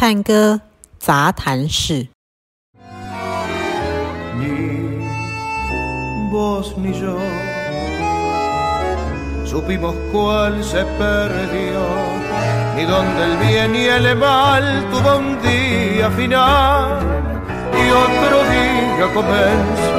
探戈杂谈室。Ni vos ni yo supimos cuál se perdió, ni dónde el bien y el mal tuvo un día final y otro día comenzó.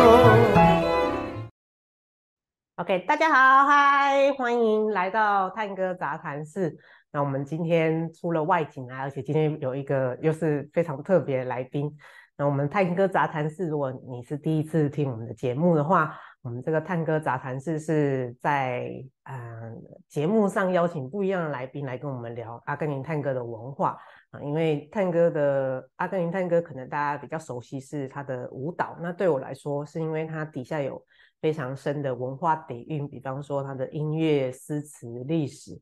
OK，大家好，嗨，欢迎来到探戈杂谈室。那我们今天出了外景啊，而且今天有一个又是非常特别的来宾。那我们探戈杂谈室，如果你是第一次听我们的节目的话，我们这个探戈杂谈室是在嗯、呃节目上邀请不一样的来宾来跟我们聊阿根廷探戈的文化啊，因为探戈的阿根廷探戈可能大家比较熟悉是它的舞蹈，那对我来说是因为它底下有非常深的文化底蕴，比方说它的音乐、诗词、历史、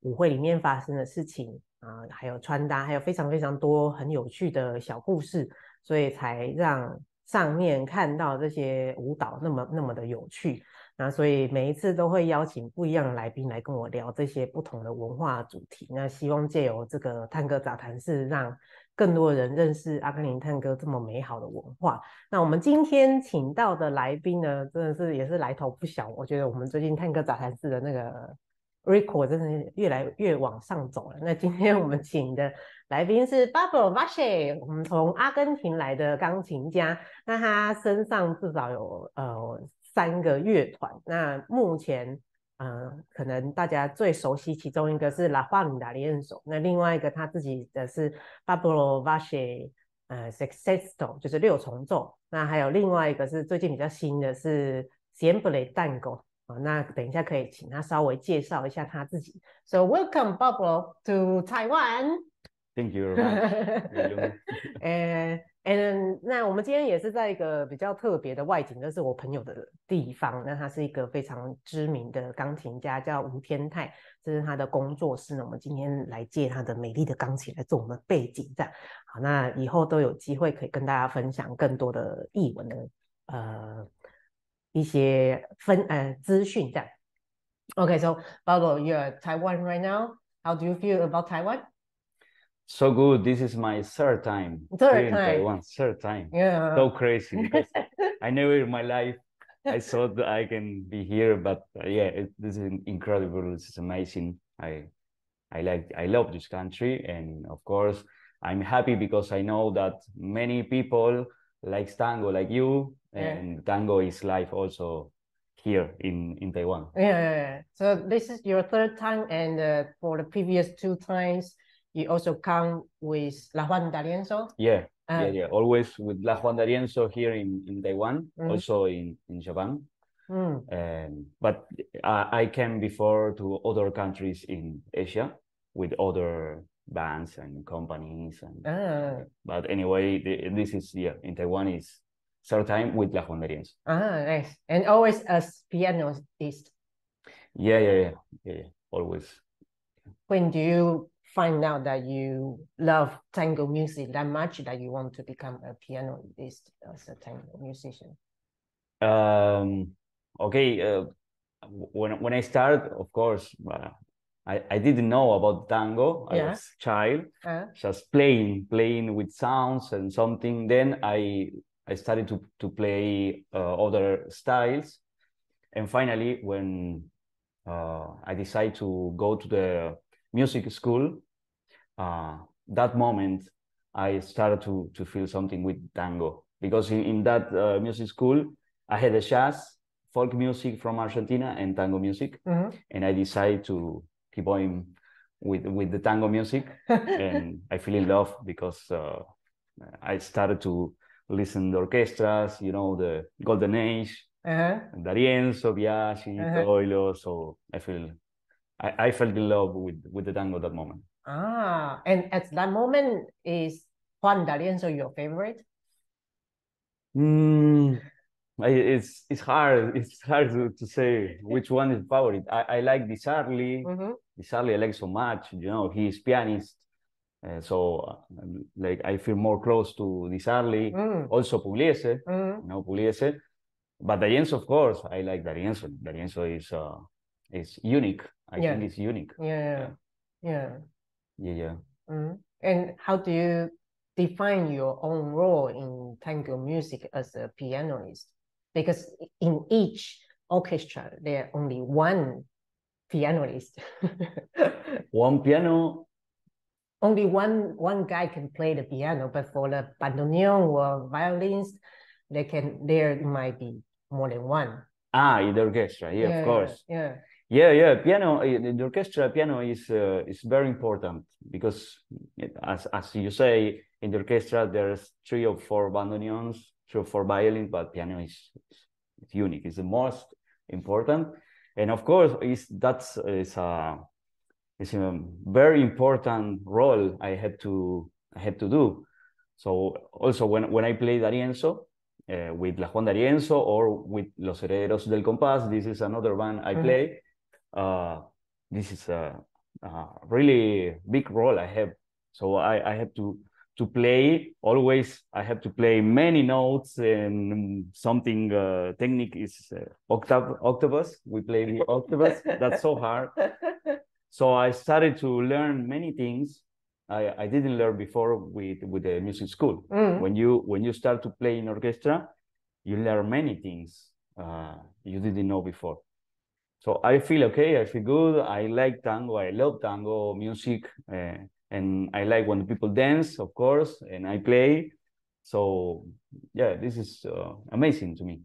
舞会里面发生的事情啊，还有穿搭，还有非常非常多很有趣的小故事，所以才让上面看到这些舞蹈那么那么的有趣。那所以每一次都会邀请不一样的来宾来跟我聊这些不同的文化主题。那希望借由这个探戈杂谈室，让更多人认识阿根廷探戈这么美好的文化。那我们今天请到的来宾呢，真的是也是来头不小。我觉得我们最近探戈杂谈室的那个 record 真的是越来越往上走了。那今天我们请的来宾是 Pablo Valle，我们从阿根廷来的钢琴家。那他身上至少有呃三个乐团。那目前呃，可能大家最熟悉其中一个是 La Juan 的练手，那另外一个他自己的是 Pablo Valle。呃，Sexteto 就是六重奏，那还有另外一个是最近比较新的是 Siempre Tango 啊，那等一下可以请他稍微介绍一下他自己。So welcome Pablo to Taiwan. Thank you. 呃，嗯，那我们今天也是在一个比较特别的外景，就是我朋友的地方。那他是一个非常知名的钢琴家，叫吴天泰，这是他的工作室呢。我们今天来借他的美丽的钢琴来做我们的背景，这样好。那以后都有机会可以跟大家分享更多的译文的呃一些分呃资讯这样。Okay, so Pablo, you're Taiwan right now. How do you feel about Taiwan? So good. This is my third time. Third time. Taiwan. Third time. Yeah. So crazy I never in my life I thought I can be here, but uh, yeah, it, this is incredible. This is amazing. I I like I love this country, and of course I'm happy because I know that many people like tango, like you, yeah. and tango is life also here in in Taiwan. Yeah. So this is your third time, and uh, for the previous two times, you also come with La Juan D'Arienzo. Yeah. Uh, yeah, yeah. Always with La Juan D'Arienzo here in, in Taiwan, Mhm. also in, in Japan. mm, Um, but I, I came before to other countries in Asia with other bands and companies. And, ah, But anyway, the, this is, yeah, in Taiwan is third time with La Juan D'Arienzo. ah, nice. And always as pianist. Yeah, yeah, yeah, yeah, yeah. Always. When do you find out that you love tango music that much that you want to become a pianist as a tango musician? Um, okay, uh, when when I started, of course, uh, I I didn't know about tango. I Yeah. was child, Ah, just playing, playing with sounds and something. Then I I started to to play uh, other styles, and finally, when uh, I decided to go to the music school, uh, that moment I started to to feel something with tango. Because in, in that uh, music school I had a jazz, folk music from Argentina, and tango music, mhm. and I decided to keep on with with the tango music, and I feel in love because uh, I started to listen to orchestras, you know, the golden age, Uh-huh. D'Arienzo, Biagi, Uh-huh. Troilo. So I feel I, I fell in love with with the tango that moment. Ah, and at that moment, is Juan D'Arienzo your favorite? Mm, it's it's hard. It's hard to, to say which one is favorite. I, I like Di Sarli. Mhm. Di Sarli I like so much. You know, he's pianist. Uh, so like I feel more close to Di Sarli. Mm, Also Pugliese, mm. you know, Pugliese. But D'Arienzo, of course, I like D'Arienzo. D'Arienzo is uh is unique. I Yeah. think it's unique. Yeah, yeah, Yeah, yeah. mm. And how do you define your own role in tango music as a pianist? Because in each orchestra, there are only one pianist. One piano, only one one guy can play the piano, but for the bandoneon or violins, they can there might be more than one. ah, in the orchestra, yeah, of course. Yeah. Yeah, yeah, piano, the orchestra piano is uh, is very important because it- as as you say, in the orchestra there's three or four bandoneons, three or four violins, but piano is, is unique, it's the most important. And of course, is that's is a is a very important role I had to I had to do. So also when when I play D'Arienzo uh, with La Juan D'Arienzo or with Los Herederos del Compás, this is another band I Mhm. play. Uh, this is a, a really big role I have. So I, I have to to play always. I have to play many notes and something uh, technique is uh, octav octavus. We play the octavus. That's so hard. So I started to learn many things I, I didn't learn before with with the music school. Mm. When you when you start to play in orchestra, you learn many things uh, you didn't know before. So I feel okay. I feel good. I like tango. I love tango music, uh, and I like when people dance, of course, and I play. So yeah, this is uh, amazing to me.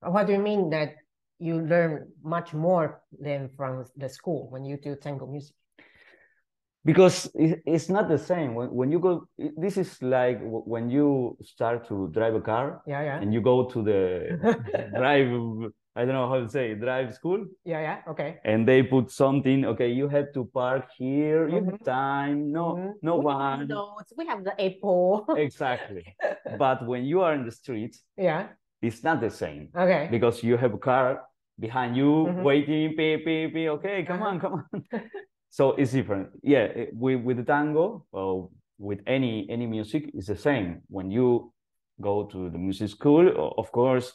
What do you mean that you learn much more than from the school when you do tango music? because it's not the same when, when you go this is like when you start to drive a car Yeah, yeah. and you go to the drive i don't know how to say drive school Yeah, yeah. Okay. and they put something okay you have to park here you Mhm. have time no Mhm. no we have one those, we have the apple. exactly but when you are in the street yeah. It's not the same. Okay. because you have a car behind you Mhm. waiting beep, beep, beep. okay come Uh-huh. on come on. So it's different. Yeah it- with with the tango or with any any music it's the same. When you go to the music school of course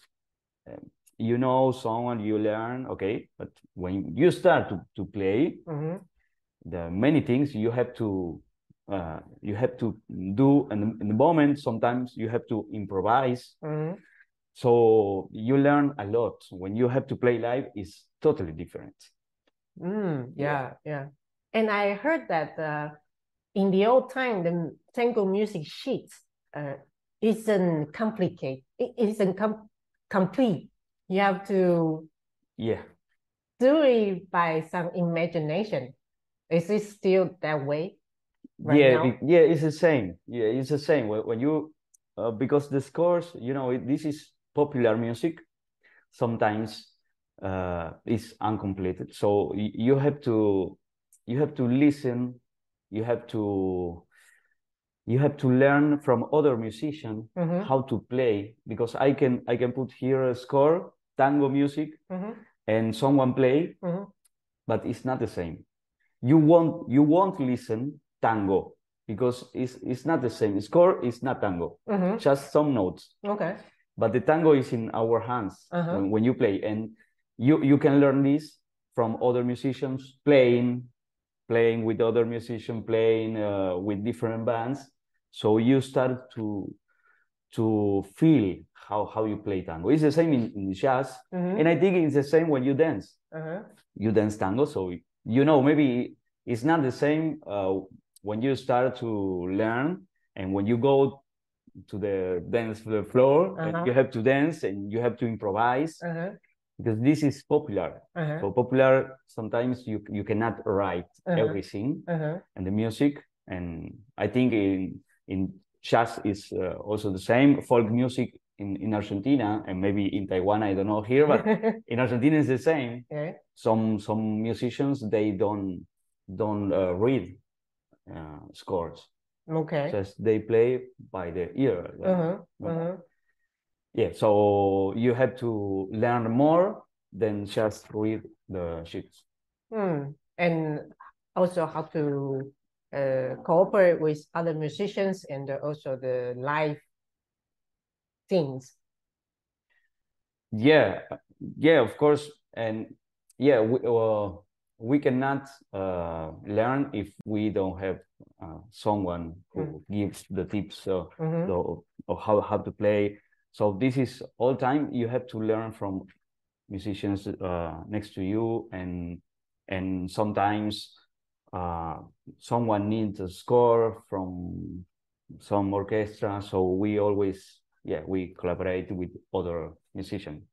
um, you know someone you learn okay? But when you start to, to play hmm the many things you have to uh, you have to do and in the moment. Sometimes you have to improvise. Hmm so you learn a lot when you have to play live is totally different Mm, yeah, yeah. And I heard that uh, in the old time, the tango music sheet uh, isn't complicated. It isn't com complete. You have to yeah do it by some imagination. Is it still that way? right yeah now? yeah it's the same yeah it's the same when, when you uh, because the scores you know it, this is popular music sometimes uh is uncompleted so you have to you have to listen you have to you have to learn from other musicians Mhm, how to play because i can i can put here a score tango music mhm, and someone play mhm. but it's not the same. You won't you won't listen tango because it's it's not the same. Score is not tango, Mhm. just some notes. Okay. But the tango is in our hands Uh-huh. when, when you play, and you you can learn this from other musicians playing, playing with other musicians, playing uh, with different bands. So you start to to feel how how you play tango. It's the same in, in jazz, Mhm, and I think it's the same when you dance uh-huh. you dance tango so you know maybe it's not the same uh, when you start to learn and when you go to the dance floor and Uh-huh. you have to dance and you have to improvise Uh-huh. because this is popular Uh-huh. so popular sometimes you you cannot write Uh-huh. everything Uh-huh. and the music and i think in in jazz is uh, also the same folk music in, in argentina and maybe in taiwan i don't know here but in argentina it's the same yeah. some some musicians they don't don't uh, read uh, scores Okay. just they play by the ear Uh-huh. Uh-huh. yeah so you have to learn more than just read the sheets Hmm. And also how to uh, cooperate with other musicians and also the live things. yeah yeah of course and yeah we, uh, we cannot uh, learn if we don't have uh, someone who Mm. gives the tips uh, Mhm. of, of how how to play. So this is all time you have to learn from musicians uh, next to you, and and sometimes uh, someone needs a score from some orchestra. So we always yeah we collaborate with other musicians.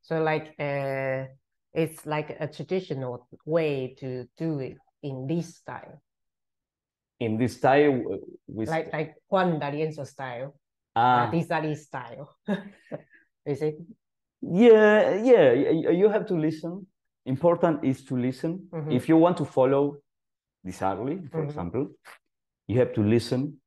So like uh, it's like a traditional way to do it in this style, In this style, we like like Juan D'Arienzo style, ah, uh, Di Sarli style. Is it? Yeah, yeah, you have to listen. Important is to listen. Mhm. If you want to follow Di Sarli, for Mhm. example, you have to listen.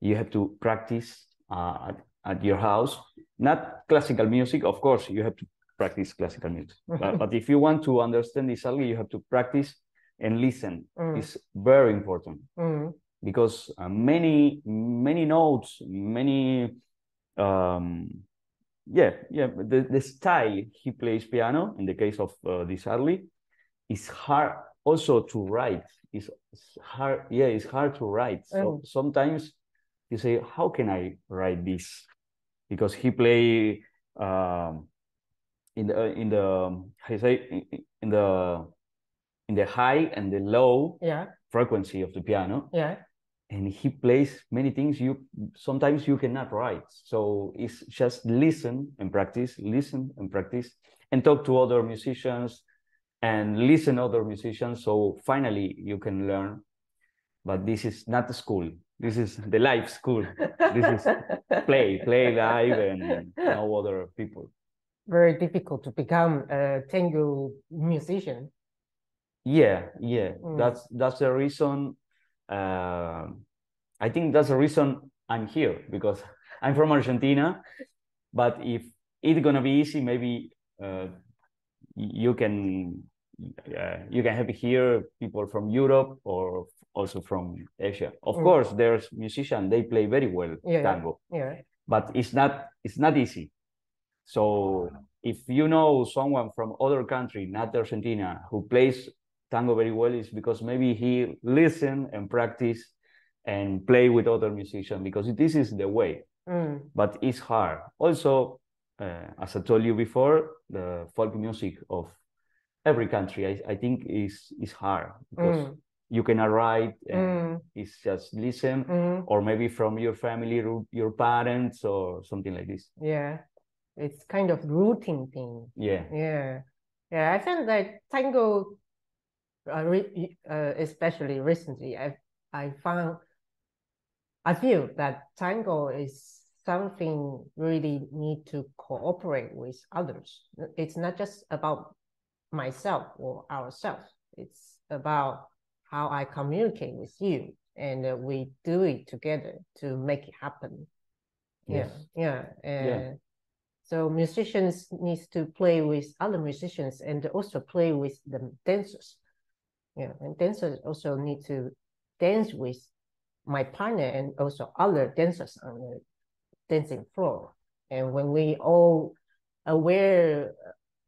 You have to practice uh, at, at your house. Not classical music, of course, you have to practice classical music. But, but if you want to understand Di Sarli, you have to practice and listen. Mm. It's very important Mm, because uh, many many notes many um yeah yeah the, the style he plays piano in the case of uh, Di Sarli is hard also to write is hard yeah it's hard to write so Mm. sometimes you say how can i write this because he play um in the in the how you say in the in the high and the low yeah, frequency of the piano. Yeah. and he plays many things you sometimes you cannot write. So it's just listen and practice listen and practice and talk to other musicians and listen other musicians. So finally you can learn. But this is not the school. This is the life school. This is play play live and know other people. Very difficult to become a tango musician. Yeah, yeah, Mm. that's that's the reason. Uh, I think that's the reason I'm here because I'm from Argentina. But if it's gonna be easy, maybe uh, you can uh, you can have here people from Europe or also from Asia. Of Mm. course, there's musicians they play very well Yeah, yeah. tango, Yeah. but it's not it's not easy. So if you know someone from other country, not Argentina, who plays tango very well, is because maybe he listen and practice and play with other musicians because this is the way. Mm, But it's hard. Also, uh, as I told you before, the folk music of every country, I, I think is is hard because mm, you cannot write and mm, it's just listen mm. or maybe from your family, your parents or something like this. Yeah. It's kind of routine thing. Yeah. Yeah. Yeah. I found that tango, uh, re uh, especially recently, I I found I feel that tango is something really need to cooperate with others. It's not just about myself or ourselves. It's about how I communicate with you, and uh, we do it together to make it happen. Yeah, Yes. yeah, Yeah. and so musicians needs to play with other musicians and also play with the dancers. Yeah, and dancers also need to dance with my partner and also other dancers on the dancing floor. And when we all aware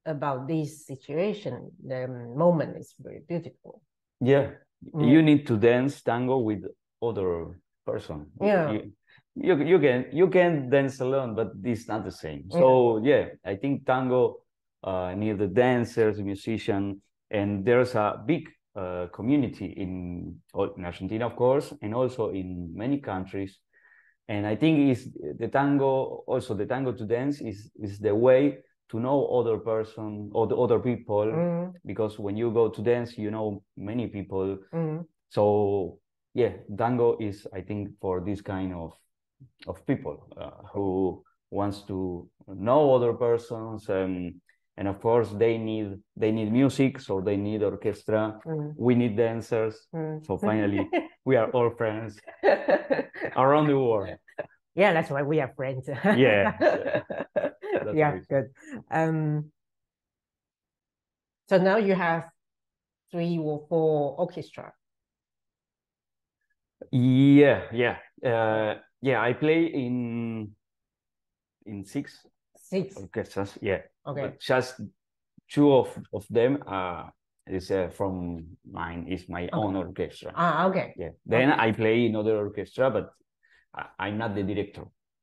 about this situation, the moment is very beautiful. Yeah, Mm. you need to dance tango with other person. Yeah. You, you, you can you can dance alone, but it's not the same. So yeah, I think tango uh, need the dancers, musician, and there's a big uh, community in, in Argentina, of course, and also in many countries. And I think is the tango also the tango to dance is is the way to know other person or the other people. Mm, because when you go to dance you know many people. Mm, so yeah tango is i think for this kind of of people uh, who wants to know other persons and and of course they need they need music so they need orchestra mm, we need dancers mm. so finally we are all friends around the world Yeah, that's why we are friends. Yeah, yeah. Good. Um, so now you have three or four orchestra. yeah yeah uh, yeah i play in in six Six. orchestras yeah Okay. but just two of, of them are is uh, from mine. Is my own orchestra. Ah, okay. Yeah. Then I play in other orchestra, but I, I'm not the director.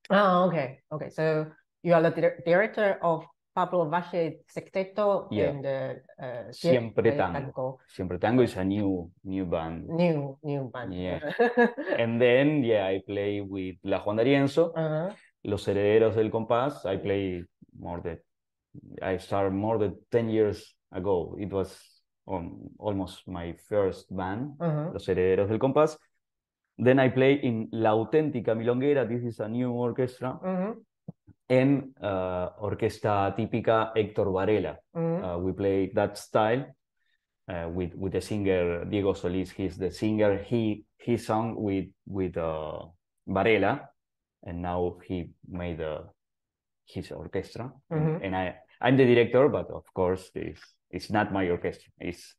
Oh, okay. Okay. So you are the dir- director of Pablo Valle Sexteto Yeah. and the uh, Siempre Siempre Tango. Siempre Tango is a new new band. New new band. Yeah. And then yeah, I play with La Juan D'Arienzo, uh-huh. Los Herederos del Compás. I play more than I started more than 10 years ago. It was um, almost my first band, Uh-huh. Los Herederos del Compás. Then I play in La Auténtica Milonguera. This is a new orchestra. Uh-huh. En uh, orquesta típica Héctor Varela. Uh-huh. Uh, we play that style uh, with with the singer Diego Solís. He's the singer. He he sung with with uh, Varela, and now he made uh, his orchestra. Mhm. And I I'm the director, but of course it's it's not my orchestra. It's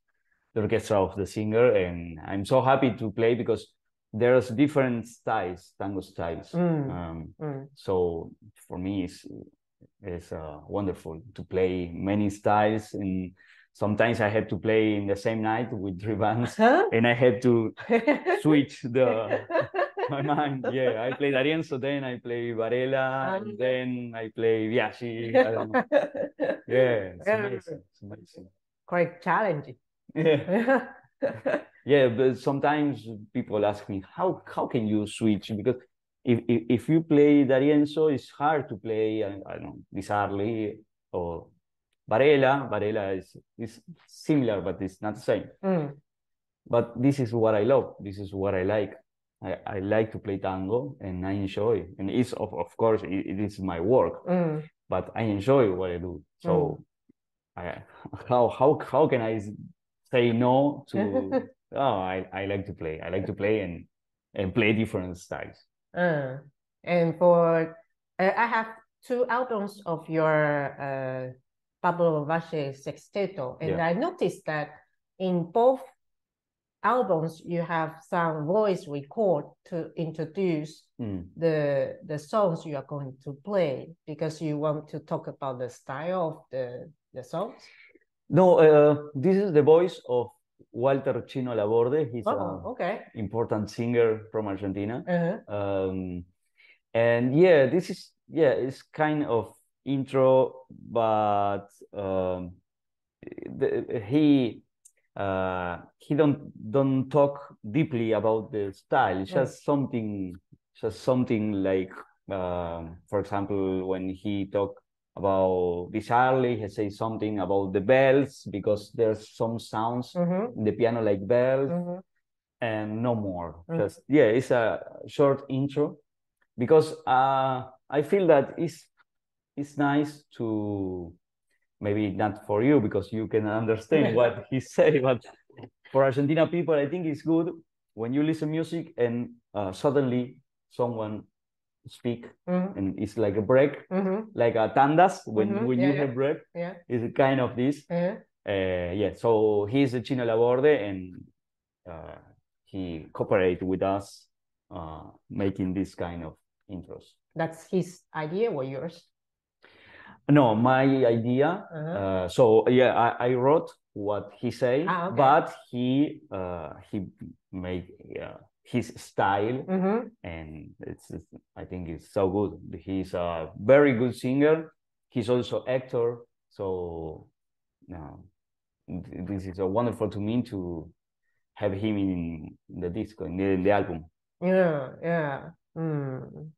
the orchestra of the singer, and I'm so happy to play because there's different styles, tango styles. Mm. Um, Mm. so for me it's it's uh, wonderful to play many styles and sometimes i have to play in the same night with three bands Huh? and i have to switch the my mind yeah i play D'Arienzo then i play Varela Um, and then i play Biagi I don't know. yeah it's amazing it's amazing. Quite challenging. yeah. Yeah but sometimes people ask me how how can you switch? Because if if, if you play D'Arienzo it's hard to play I, I don't know Di Sarli or Varela. Varela is is similar but it's not the same. Mm. but this is what I love this is what I like I, I like to play tango and I enjoy and it's of, of course it, it is my work Mm. but I enjoy what I do. So, I, how how how can I say no to? oh, I, I like to play. I like to play and and play different styles. Uh, and for uh, I have two albums of your uh, Pablo Valle Sexteto, and Yeah. I noticed that in both albums you have some voice record to introduce Mm. the the songs you are going to play because you want to talk about the style of the the songs. No, uh, this is the voice of Walter Chino Laborde. He's Oh, an okay. important singer from Argentina. Uh-huh. um, and yeah this is yeah it's kind of intro but um, the, he uh, he don't don't talk deeply about the style it's just something just something like um, for example when he talk about Di Sarli he say something about the bells because there's some sounds Mm-hmm. in the piano like bells Mm-hmm. and no more. Mm. Just yeah, it's a short intro because uh, I feel that it's it's nice to maybe not for you because you can understand what he say, but for Argentina people, I think it's good when you listen music and uh, suddenly someone speak Mm-hmm. and it's like a break, Mm-hmm. like a tandas when Mhm, when yeah, you yeah. have break. Yeah. It's kind of this. Uh-huh. Uh, yeah, so he's a Chino Laborde and uh, he cooperated with us uh, making this kind of intros. That's his idea or yours? No, my idea. Uh-huh. Uh, so yeah, I, I wrote what he said, Ah, okay. but he uh, he made uh, his style, Mm-hmm. and it's, it's I think it's so good. He's a very good singer. He's also actor. So no, this is a wonderful to me to have him in the disco in the, in the album. Yeah, yeah. Mm.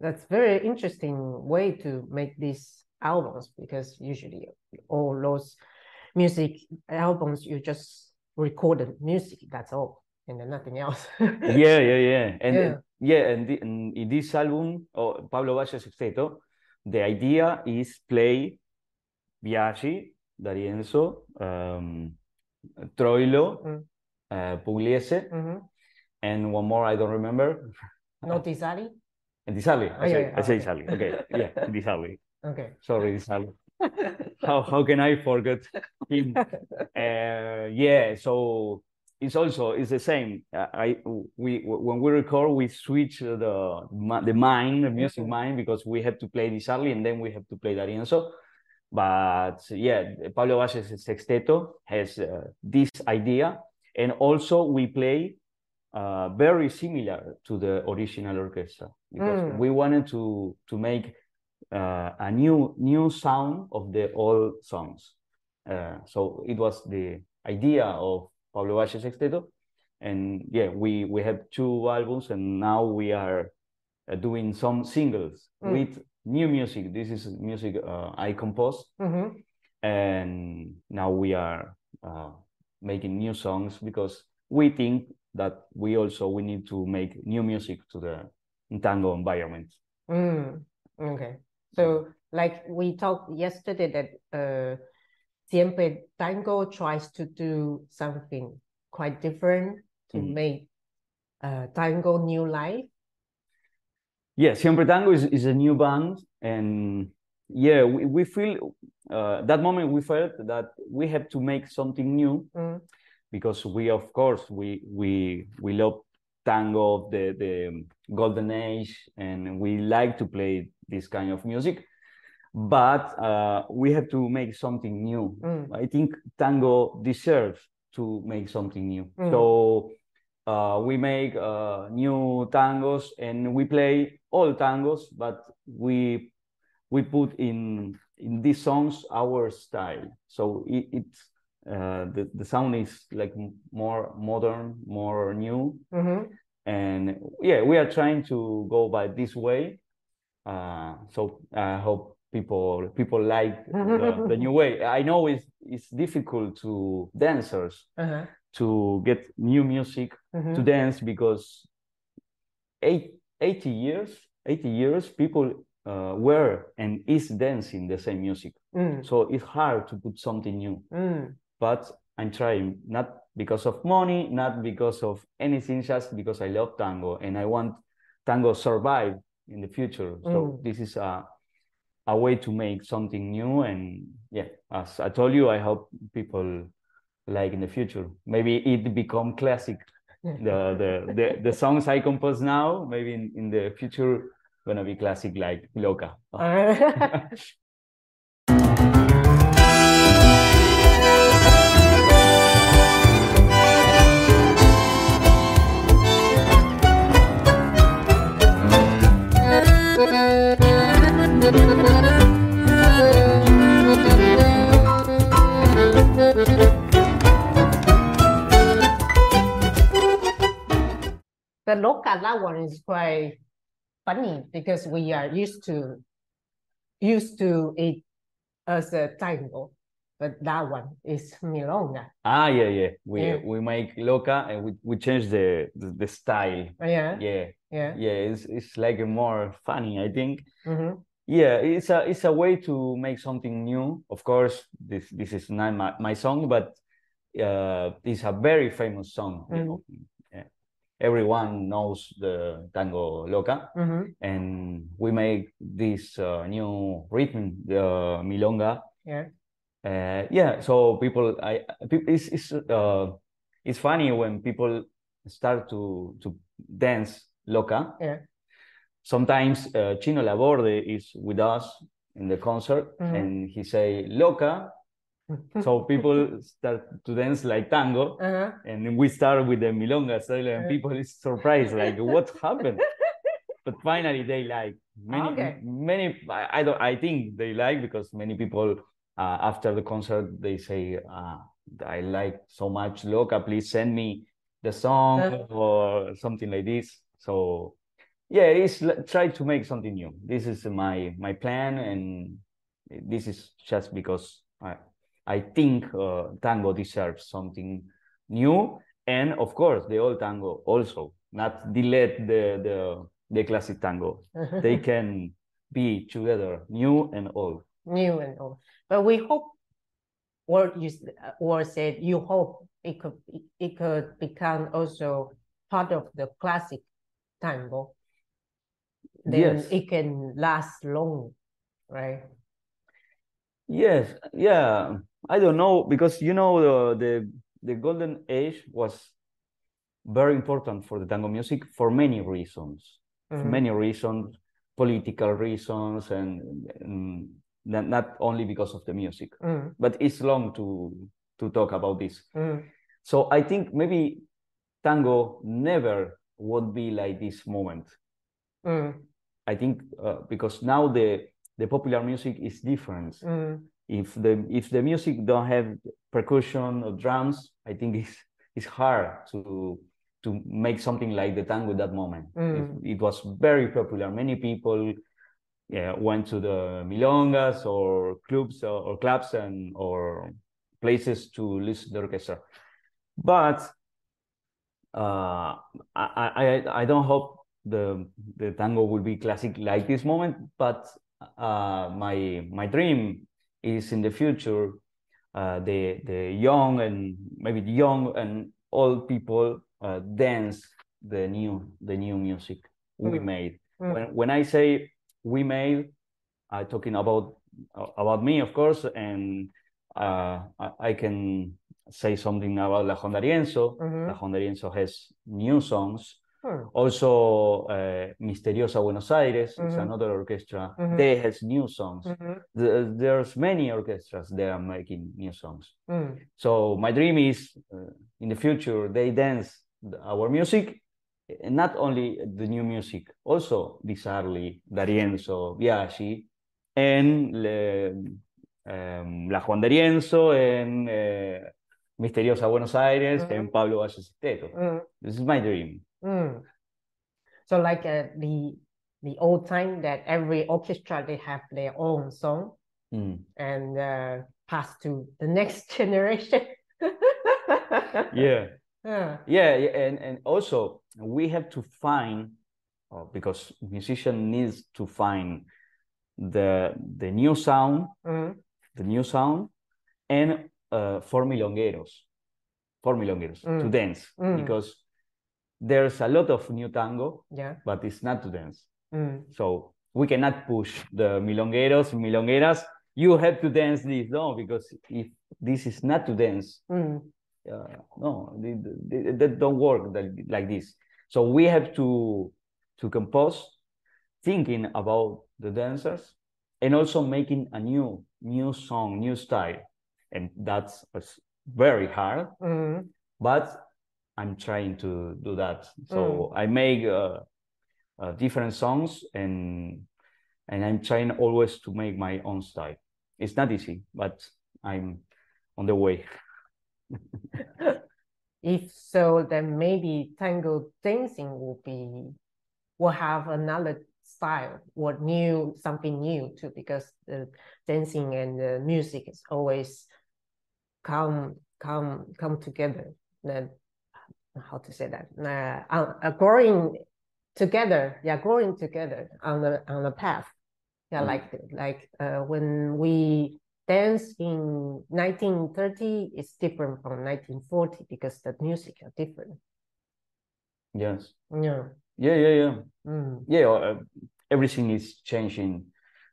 That's very interesting way to make these albums because usually all those music albums you just record the music, that's all, and then nothing else. yeah, yeah, yeah, and Yeah. yeah, and, the, and in this album, oh, Pablo Valle Sexteto, the idea is play Biagi, D'Arienzo, um, Troilo, Mm. uh, Pugliese, hmm and one more I don't remember. No Di Sarli? And Di Sarli. Oh, I yeah, say, yeah, I say okay. Sarli. Okay, yeah, Di Sarli. Okay. Sorry, Di How how can I forget him? Uh, yeah, so it's also it's the same. I we when we record we switch the the mind, the music mind because we have to play Di Sarli and then we have to play D'Arienzo. But yeah, Pablo Valles Sexteto has uh, this idea, and also we play uh, very similar to the original orchestra because Mm. we wanted to to make uh, a new new sound of the old songs. Uh, so it was the idea of Pablo Valle Sexteto, and yeah, we we have two albums, and now we are uh, doing some singles Mm. with new music. This is music uh, I composed, Mhm. and now we are uh, making new songs because we think that we also we need to make new music to the tango environment. Mm, okay. So, like we talked yesterday, that uh, Siempre Tango tries to do something quite different to Mhm. make uh, tango new life. Yeah, Siempre Tango is, is a new band, and yeah, we, we feel uh, that moment we felt that we have to make something new Mm, because we, of course, we we we love tango, the the golden age, and we like to play this kind of music, but uh, we have to make something new. mm, I think tango deserves to make something new. Mm. So uh, we make uh, new tangos and we play all tangos, but we we put in in these songs our style. So it, it's uh, the the sound is like more modern, more new, mhm. And yeah, we are trying to go by this way. Uh, so I hope people people like the, the new way. I know it's it's difficult to dancers Uh-huh. to get new music to dance because eight, 80 years 80 years people uh, were and is dancing the same music Mm, so it's hard to put something new mm, but i'm trying not because of money not because of anything just because i love tango and i want tango survive in the future. So Mm. this is a a way to make something new and yeah as i told you i hope people like in the future. Maybe it become classic. The the the, the songs i compose now maybe in, in the future gonna be classic like loca that one is quite funny because we are used to used to it as a tango, but that one is milonga. ah yeah yeah we Yeah. we make loca and we, we change the, the the style Yeah, yeah yeah. yeah it's it's like more funny i think mhm, yeah it's a it's a way to make something new of course this this is not my, my song but uh it's a very famous song you Mm. know. Everyone knows the tango loca mhm, and we make this uh, new rhythm the milonga Yeah. uh, yeah so people i it's it's uh it's funny when people start to to dance loca Yeah. sometimes uh, Chino Laborde is with us in the concert Mhm. and he say loca so people start to dance like tango Uh-huh. and we start with the milonga style and Uh. people is surprised like what happened but finally they like many Okay. many I, I don't I think they like because many people uh, after the concert they say uh, I like so much loca please send me the song Uh. or something like this so yeah it's try to make something new this is my my plan and this is just because I I think uh, tango deserves something new and of course the old tango also not delete the the the classic tango they can be together new and old new and old. But we hope, or you or said you hope it could it- it could become also part of the classic tango. Then Yes. it can last long, right? yes yeah i don't know because you know the the, the golden age was very important for the tango music for many reasons for Mhm. many reasons political reasons and, and not, not only because of the music, Mm, but it's long to to talk about this. mm, So I think maybe tango never would be like this moment. mm, I think uh, because now the the popular music is different. mm, If the if the music don't have percussion or drums, I think it's it's hard to to make something like the tango at that moment. Mm. It, it was very popular. Many people yeah, went to the milongas or clubs or, or clubs and or places to listen to the orchestra. But uh, I, I I don't hope the the tango will be classic like this moment. But uh, my my dream is in the future uh, the the young and maybe the young and old people uh, dance the new the new music we Mm. made. Mm. When when I say we made, I'm talking about about me, of course, and uh, I, can say something about La Juan D'Arienzo. Mhm. La Juan D'Arienzo has new songs. Mm, Also, uh, Misteriosa Buenos Aires is Mhm. another orchestra. Mhm. They has new songs. mhm, The- there's many orchestras that are making new songs. mm, So my dream is uh, in the future they dance our music, and not only the new music, also Di Sarli, D'Arienzo, Biagi, and le, um, La Juan D'Arienzo, and uh, Misteriosa Buenos Aires, Mhm. and Pablo Valle Sexteto. mm, This is my dream. Mm. So like uh, the the old time that every orchestra they have their own song Mm. and uh, pass to the next generation. Yeah. Yeah. Yeah, and and also we have to find uh, because musician needs to find the the new sound, Mm, the new sound, and uh, for milongueros, for milongueros to Mm. dance Mm. because there's a lot of new tango, yeah. but it's not to dance. Mm, So we cannot push the milongueros, milongueras. You have to dance this, no, because if this is not to dance, mm, uh, no, they don't work that, like this. So we have to to compose, thinking about the dancers, and also making a new new song, new style, and that's very hard. mm, But I'm trying to do that. So I make uh, uh, different songs, and and I'm trying always to make my own style. It's not easy, but I'm on the way. If so, then maybe tango dancing will be will have another style or new something new too, because the dancing and the music is always come come come together. Then how to say that? Uh, uh, growing together, yeah, growing together on the on the path. Yeah, Mhm. like like uh, when we dance in 1930 is different from 1940 because the music are different. Yes. Yeah. Yeah, yeah, yeah. Mm. yeah uh, everything is changing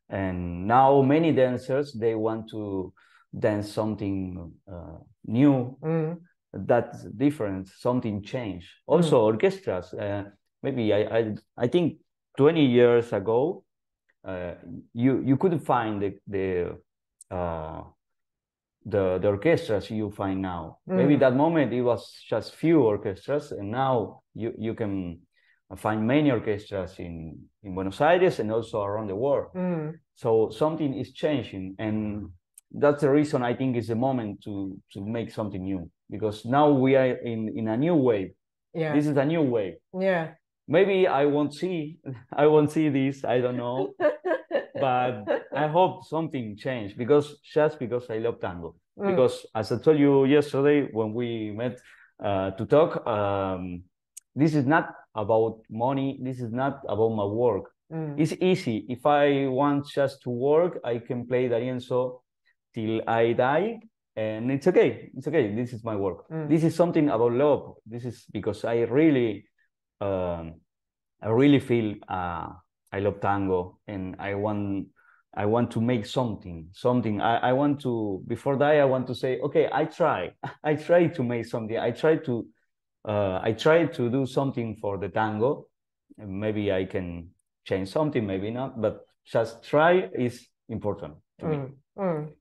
and now many dancers they want to dance something uh, new Mm. That's different something changed also orchestras uh, maybe I, I i think 20 years ago uh, you you couldn't find the the uh, the, the orchestras you find now maybe Mm. that moment it was just few orchestras and now you you can find many orchestras in in Buenos Aires and also around the world. Mm. So something is changing, and that's the reason I think it's the moment to to make something new because now we are in in a new wave. Yeah. This is a new wave. yeah. Maybe I won't see I won't see this. I don't know, but I hope something changed because just because I love tango. Mm. Because as I told you yesterday when we met uh, to talk, um, this is not about money. This is not about my work. Mm. It's easy. If I want just to work, I can play D'Arienzo till I die, and it's okay. It's okay. This is my work. Mm. This is something about love. This is because I really, um, I really feel uh, I love tango, and I want, I want to make something, something. I, I want to before that I want to say, okay, I try. I try to make something. I try to, uh, I try to do something for the tango. Maybe I can change something, maybe not, but just try is important. to me. 嗯嗯